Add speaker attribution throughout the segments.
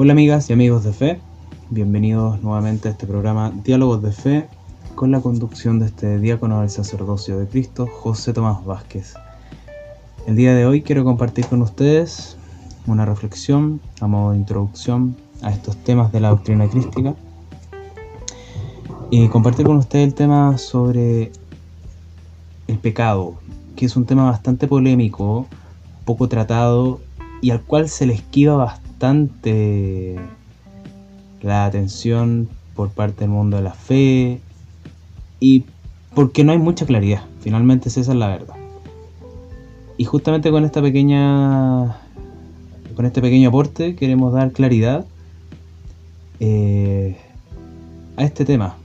Speaker 1: Hola amigas y amigos de fe, bienvenidos nuevamente a este programa Diálogos de Fe con la conducción de este diácono del sacerdocio de Cristo, José Tomás Vázquez. El día de hoy quiero compartir con ustedes una reflexión a modo de introducción a estos temas de la doctrina crística y compartir con ustedes el tema sobre el pecado, que es un tema bastante polémico, poco tratado y al cual se le esquiva bastante la atención por parte del mundo de la fe y porque no hay mucha claridad. Finalmente esa es la verdad. Y justamente con esta pequeña con este pequeño aporte queremos dar claridad eh, a este tema.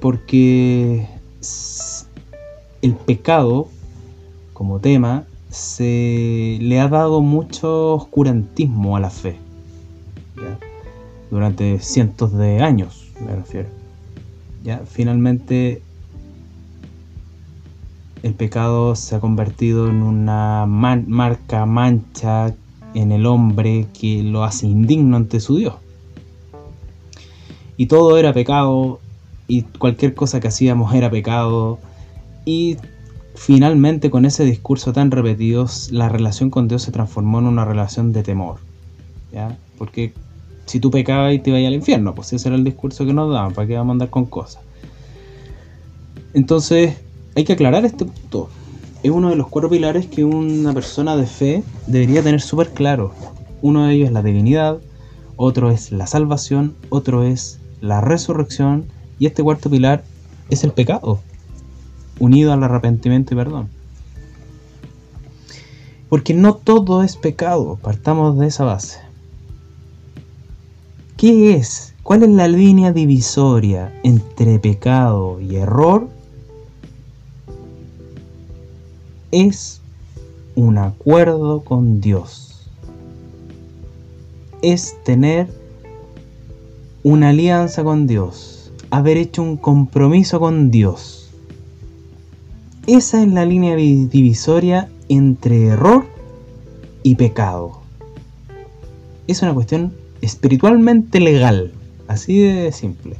Speaker 1: Porque el pecado como tema se le ha dado mucho oscurantismo a la fe. Durante cientos de años, me refiero. ¿Ya? Finalmente el pecado se ha convertido en una marca, mancha en el hombre que lo hace indigno ante su Dios. Y todo era pecado, y cualquier cosa que hacíamos era pecado, y finalmente con ese discurso tan repetido, la relación con Dios se transformó en una relación de temor. ¿ya? Porque si tú pecabas y te ibas al infierno, pues ese era el discurso que nos daban, ¿para qué vamos a andar con cosas? Entonces, hay que aclarar este punto. Es uno de los cuatro pilares que una persona de fe debería tener súper claro. Uno de ellos es la divinidad, otro es la salvación, otro es la resurrección y este cuarto pilar es el pecado unido al arrepentimiento y perdón. Porque no todo es pecado, partamos de esa base. ¿Qué es? ¿Cuál es la línea divisoria entre pecado y error? Es un acuerdo con Dios. Es tener una alianza con Dios. Haber hecho un compromiso con Dios esa es la línea divisoria entre error y pecado. Es una cuestión espiritualmente legal, así de simple.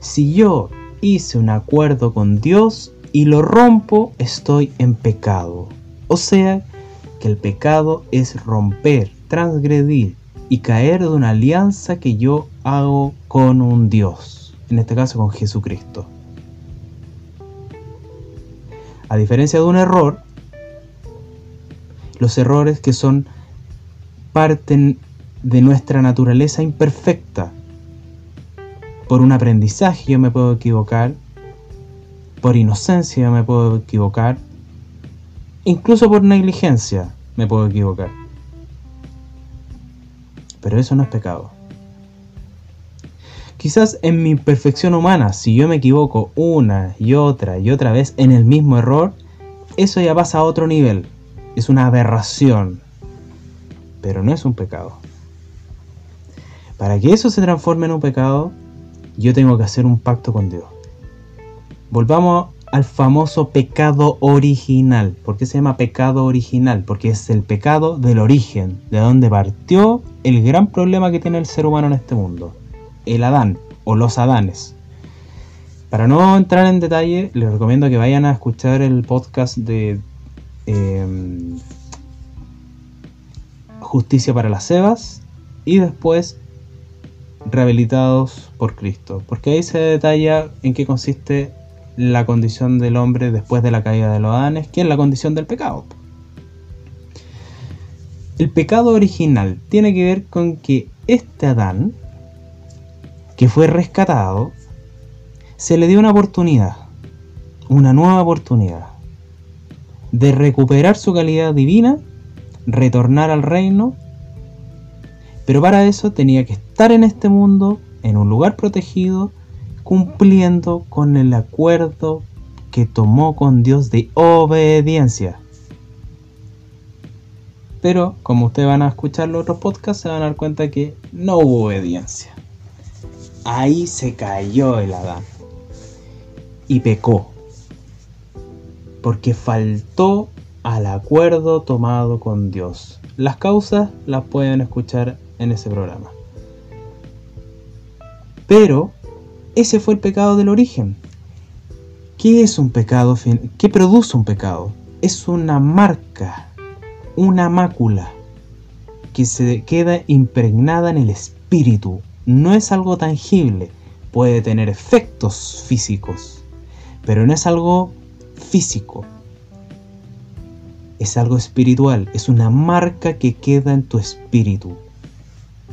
Speaker 1: Si yo hice un acuerdo con Dios y lo rompo, estoy en pecado. O sea, que el pecado es romper, transgredir y caer de una alianza que yo hago con un Dios, en este caso con Jesucristo. A diferencia de un error, los errores que son parte de nuestra naturaleza imperfecta. Por un aprendizaje yo me puedo equivocar, por inocencia yo me puedo equivocar, incluso por negligencia me puedo equivocar. Pero eso no es pecado. Quizás en mi perfección humana, si yo me equivoco una y otra y otra vez en el mismo error, eso ya pasa a otro nivel. Es una aberración. Pero no es un pecado. Para que eso se transforme en un pecado, yo tengo que hacer un pacto con Dios. Volvamos al famoso pecado original. ¿Por qué se llama pecado original? Porque es el pecado del origen, de donde partió el gran problema que tiene el ser humano en este mundo el Adán o los Adanes. Para no entrar en detalle, les recomiendo que vayan a escuchar el podcast de em, Justicia para las Sebas y después Rehabilitados por Cristo, porque ahí se detalla en qué consiste la condición del hombre después de la caída de los Adanes, que es la condición del pecado. El pecado original tiene que ver con que este Adán que fue rescatado, se le dio una oportunidad, una nueva oportunidad, de recuperar su calidad divina, retornar al reino, pero para eso tenía que estar en este mundo, en un lugar protegido, cumpliendo con el acuerdo que tomó con Dios de obediencia. Pero como ustedes van a escuchar los otros podcasts, se van a dar cuenta que no hubo obediencia ahí se cayó el Adán y pecó, porque faltó al acuerdo tomado con Dios. Las causas las pueden escuchar en ese programa. Pero ese fue el pecado del origen. ¿Qué es un pecado? ¿Qué produce un pecado? Es una marca, una mácula que se queda impregnada en el espíritu. No es algo tangible, puede tener efectos físicos, pero no es algo físico. Es algo espiritual, es una marca que queda en tu espíritu.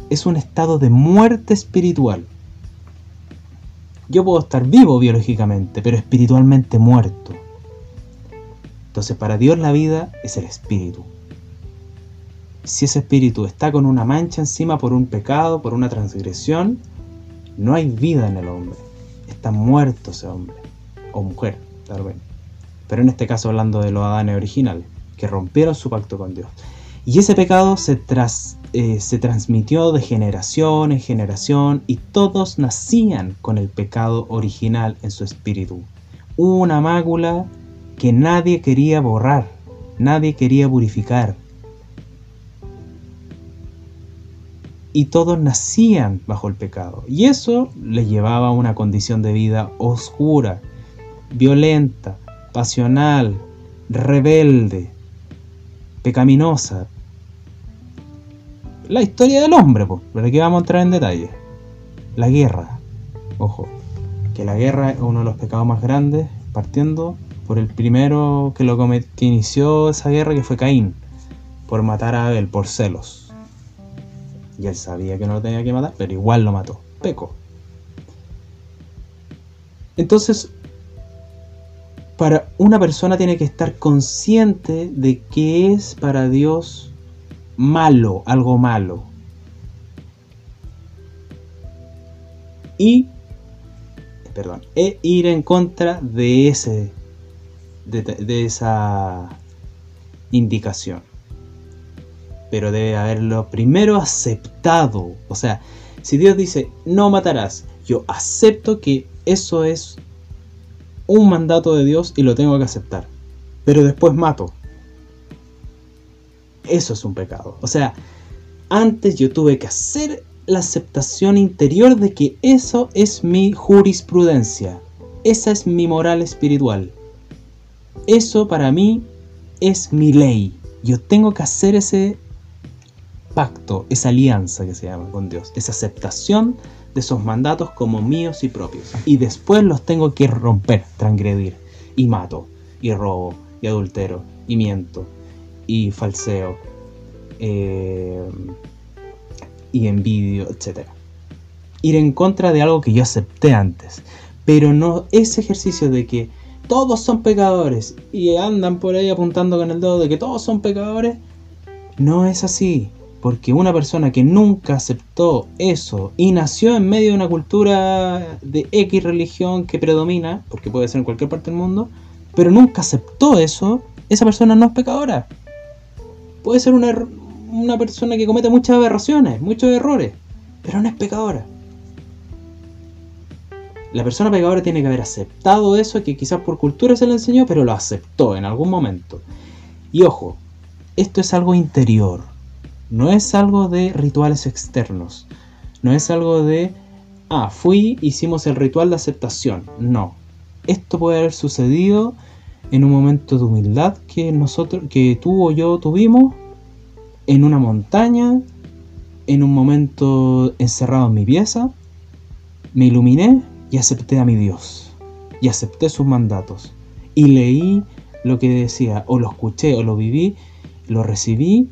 Speaker 1: Es un estado de muerte espiritual. Yo puedo estar vivo biológicamente, pero espiritualmente muerto. Entonces para Dios la vida es el espíritu. Si ese espíritu está con una mancha encima por un pecado, por una transgresión, no hay vida en el hombre. Está muerto ese hombre. O mujer, tal vez. Pero en este caso hablando de los Adanes originales, que rompieron su pacto con Dios. Y ese pecado se, tras, eh, se transmitió de generación en generación y todos nacían con el pecado original en su espíritu. Una mácula que nadie quería borrar, nadie quería purificar. Y todos nacían bajo el pecado. Y eso les llevaba a una condición de vida oscura, violenta, pasional, rebelde, pecaminosa, la historia del hombre, pues, pero aquí vamos a entrar en detalle. La guerra. Ojo, que la guerra es uno de los pecados más grandes, partiendo por el primero que, lo que inició esa guerra, que fue Caín, por matar a Abel, por celos. Y él sabía que no lo tenía que matar, pero igual lo mató. Peco. Entonces, para una persona tiene que estar consciente de que es para Dios malo, algo malo. Y, perdón, e ir en contra de ese, de, esa indicación. Pero debe haberlo primero aceptado. O sea, si Dios dice, no matarás, yo acepto que eso es un mandato de Dios y lo tengo que aceptar. Pero después mato. Eso es un pecado. O sea, antes yo tuve que hacer la aceptación interior de que eso es mi jurisprudencia. Esa es mi moral espiritual. Eso para mí es mi ley. Yo tengo que hacer ese pacto, esa alianza que se llama con Dios, esa aceptación de esos mandatos como míos y propios. Y después los tengo que romper, transgredir. Y mato, y robo, y adultero, y miento, y falseo eh, y envidio, etc. Ir en contra de algo que yo acepté antes. Pero no ese ejercicio de que todos son pecadores y andan por ahí apuntando con el dedo de que todos son pecadores, no es así. Porque una persona que nunca aceptó eso y nació en medio de una cultura de X religión que predomina, porque puede ser en cualquier parte del mundo, pero nunca aceptó eso, esa persona no es pecadora puede ser una, una persona que comete muchas aberraciones, muchos errores, pero no es pecadora. La persona pecadora tiene que haber aceptado eso, que quizás por cultura se le enseñó, pero lo aceptó en algún momento. Y ojo, esto es algo interior, no es algo de rituales externos, no es algo de, ah, fui, hicimos el ritual de aceptación, no. Esto puede haber sucedido en un momento de humildad que nosotros, que tú o yo tuvimos en una montaña, en un momento encerrado en mi pieza, me iluminé y acepté a mi Dios y acepté sus mandatos y leí lo que decía, o lo escuché o lo viví, lo recibí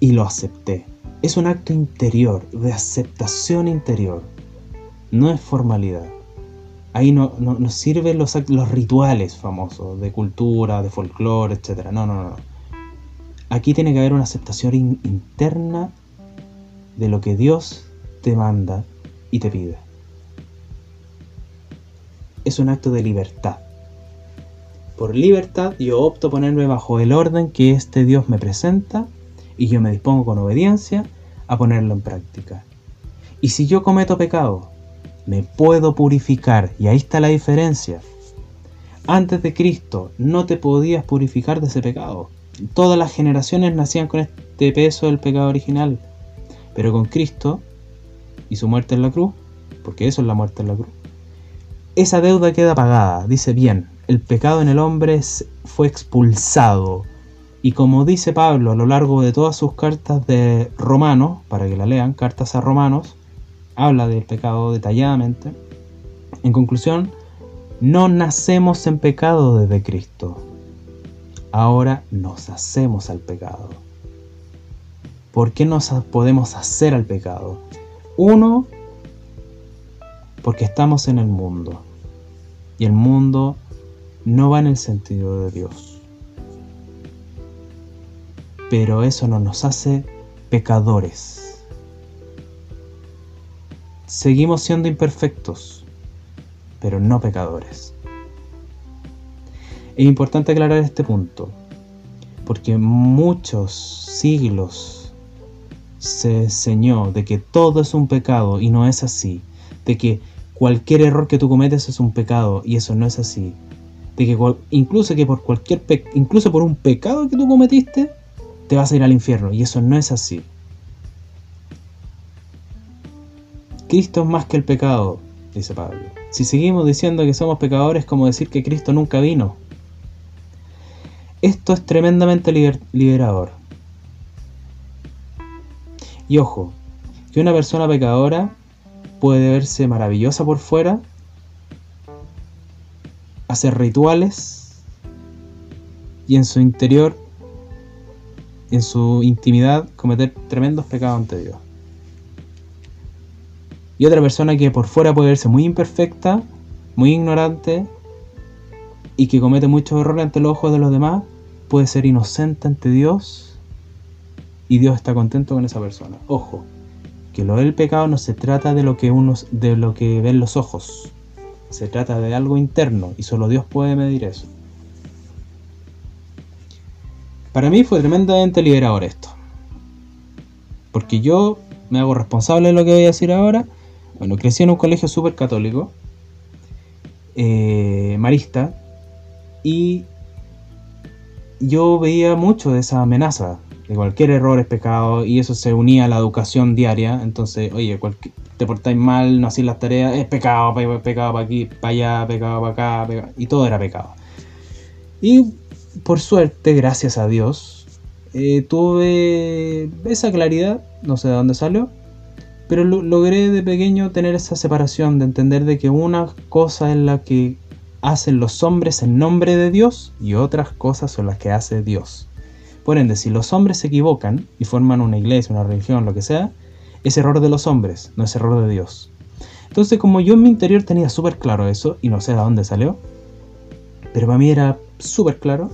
Speaker 1: y lo acepté. Es un acto interior, de aceptación interior, no es formalidad. Ahí no, nos sirven los, los rituales famosos de cultura, de folclore, etc. No, no, no. Aquí tiene que haber una aceptación interna de lo que Dios te manda y te pide. Es un acto de libertad. Por libertad yo opto ponerme bajo el orden que este Dios me presenta y yo me dispongo con obediencia a ponerlo en práctica. Y si yo cometo pecado, me puedo purificar. Y ahí está la diferencia. Antes de Cristo no te podías purificar de ese pecado. Todas las generaciones nacían con este peso del pecado original. Pero con Cristo y su muerte en la cruz, porque eso es la muerte en la cruz, esa deuda queda pagada. Dice bien, el pecado en el hombre fue expulsado. Y como dice Pablo a lo largo de todas sus cartas de Romanos, para que la lean, cartas a Romanos, habla del pecado detalladamente. En conclusión, no nacemos en pecado desde Cristo. Ahora nos hacemos al pecado. ¿Por qué nos podemos hacer al pecado? Uno, porque estamos en el mundo. Y el mundo no va en el sentido de Dios. Pero eso no nos hace pecadores. Seguimos siendo imperfectos, pero no pecadores. Es importante aclarar este punto, porque muchos siglos se enseñó de que todo es un pecado y no es así, de que cualquier error que tú cometes es un pecado y eso no es así, de que incluso que por cualquier incluso por un pecado que tú cometiste te vas a ir al infierno y eso no es así. Cristo es más que el pecado, dice Pablo. Si seguimos diciendo que somos pecadores, es como decir que Cristo nunca vino. Esto es tremendamente liberador. Y ojo, que una persona pecadora puede verse maravillosa por fuera, hacer rituales y en su interior, en su intimidad, cometer tremendos pecados ante Dios. Y otra persona que por fuera puede verse muy imperfecta, muy ignorante y que comete muchos errores ante los ojos de los demás, puede ser inocente ante Dios y Dios está contento con esa persona. Ojo, que lo del pecado no se trata de lo que unos de lo que ven los ojos. Se trata de algo interno y solo Dios puede medir eso. Para mí fue tremendamente liberador esto. Porque yo me hago responsable de lo que voy a decir ahora. Bueno, crecí en un colegio súper católico, eh, marista, y yo veía mucho de esa amenaza, de cualquier error es pecado, y eso se unía a la educación diaria. Entonces, oye, te portáis mal, no hacéis las tareas, es pecado, pecado para aquí, para allá, pecado para acá, y todo era pecado. Y por suerte, gracias a Dios, eh, tuve esa claridad, no sé de dónde salió, pero logré de pequeño tener esa separación, de entender de que una cosa es la que hacen los hombres en nombre de Dios y otras cosas son las que hace Dios. Por ende, si los hombres se equivocan y forman una iglesia, una religión, lo que sea, es error de los hombres, no es error de Dios. Entonces, como yo en mi interior tenía súper claro eso, y no sé de dónde salió, pero para mí era súper claro,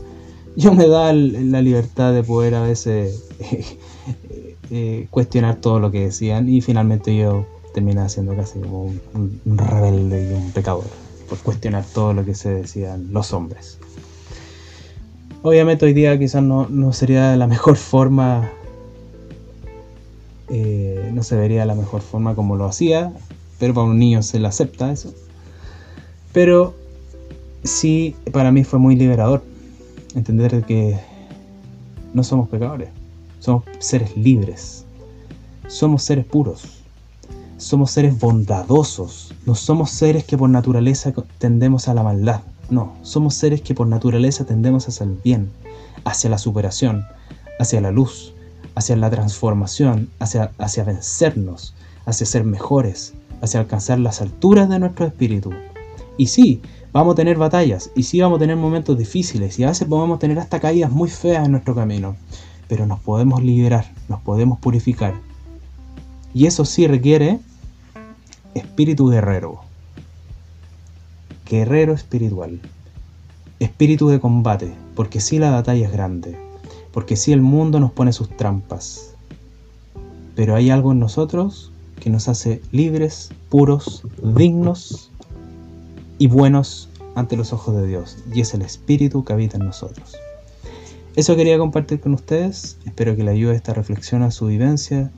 Speaker 1: yo me da la libertad de poder a veces eh, cuestionar todo lo que decían, y finalmente yo terminé siendo casi como un rebelde y un pecador por cuestionar todo lo que se decían los hombres. Obviamente hoy día quizás no, sería la mejor forma, eh, no se vería la mejor forma como lo hacía, pero para un niño se le acepta eso. Pero sí, para mí fue muy liberador entender que no somos pecadores, somos seres libres, somos seres puros somos seres bondadosos, no somos seres que por naturaleza tendemos a la maldad, no, somos seres que por naturaleza tendemos hacia el bien, hacia la superación, hacia la luz, hacia la transformación, hacia, hacia vencernos, hacia ser mejores, hacia alcanzar las alturas de nuestro espíritu. Y sí, vamos a tener batallas, y sí vamos a tener momentos difíciles, y a veces podemos tener hasta caídas muy feas en nuestro camino, pero nos podemos liberar, nos podemos purificar. Y eso sí requiere espíritu guerrero. Guerrero espiritual. Espíritu de combate, porque si la batalla es grande, porque si el mundo nos pone sus trampas. Pero hay algo en nosotros que nos hace libres, puros, dignos y buenos ante los ojos de Dios, y es el espíritu que habita en nosotros. Eso quería compartir con ustedes, espero que le ayude esta reflexión a su vivencia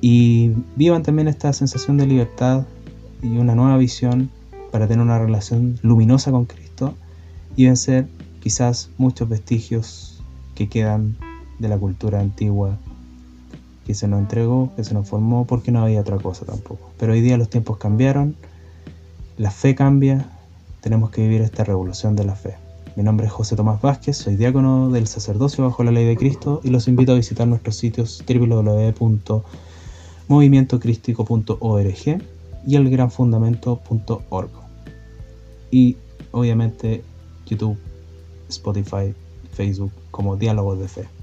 Speaker 1: y vivan también esta sensación de libertad y una nueva visión para tener una relación luminosa con Cristo y vencer quizás muchos vestigios que quedan de la cultura antigua que se nos entregó, que se nos formó, porque no había otra cosa tampoco. Pero hoy día los tiempos cambiaron, la fe cambia, tenemos que vivir esta revolución de la fe. Mi nombre es José Tomás Vázquez, soy diácono del sacerdocio bajo la ley de Cristo y los invito a visitar nuestros sitios www.movimientocrístico.org y elgranfundamento.org. Y obviamente YouTube, Spotify, Facebook como Diálogos de Fe.